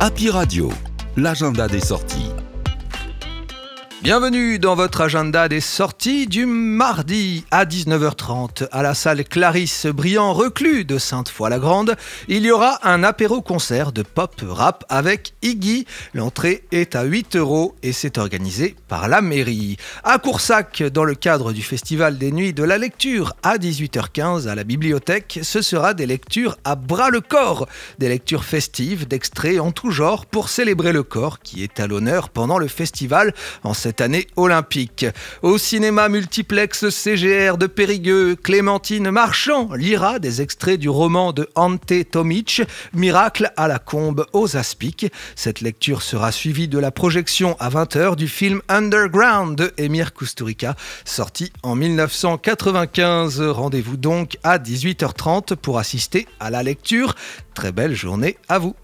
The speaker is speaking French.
Happy Radio, l'agenda des sorties. Bienvenue dans votre agenda des sorties du mardi à 19h30 à la salle Clarisse Briand Reclus de Sainte-Foy-la-Grande. Il y aura un apéro-concert de pop rap avec Iggy. L'entrée est à 8 euros et c'est organisé par la mairie. À Coursac, dans le cadre du Festival des Nuits de la Lecture à 18h15 à la bibliothèque, ce sera des lectures à bras le corps. Des lectures festives d'extraits en tout genre pour célébrer le corps qui est à l'honneur pendant le festival en cette année olympique. Au cinéma multiplex CGR de Périgueux, Clémentine Marchand lira des extraits du roman de Ante Tomic, Miracle à la combe aux aspics. Cette lecture sera suivie de la projection à 20h du film Underground de Emir Kusturica, sorti en 1995. Rendez-vous donc à 18h30 pour assister à la lecture. Très belle journée à vous.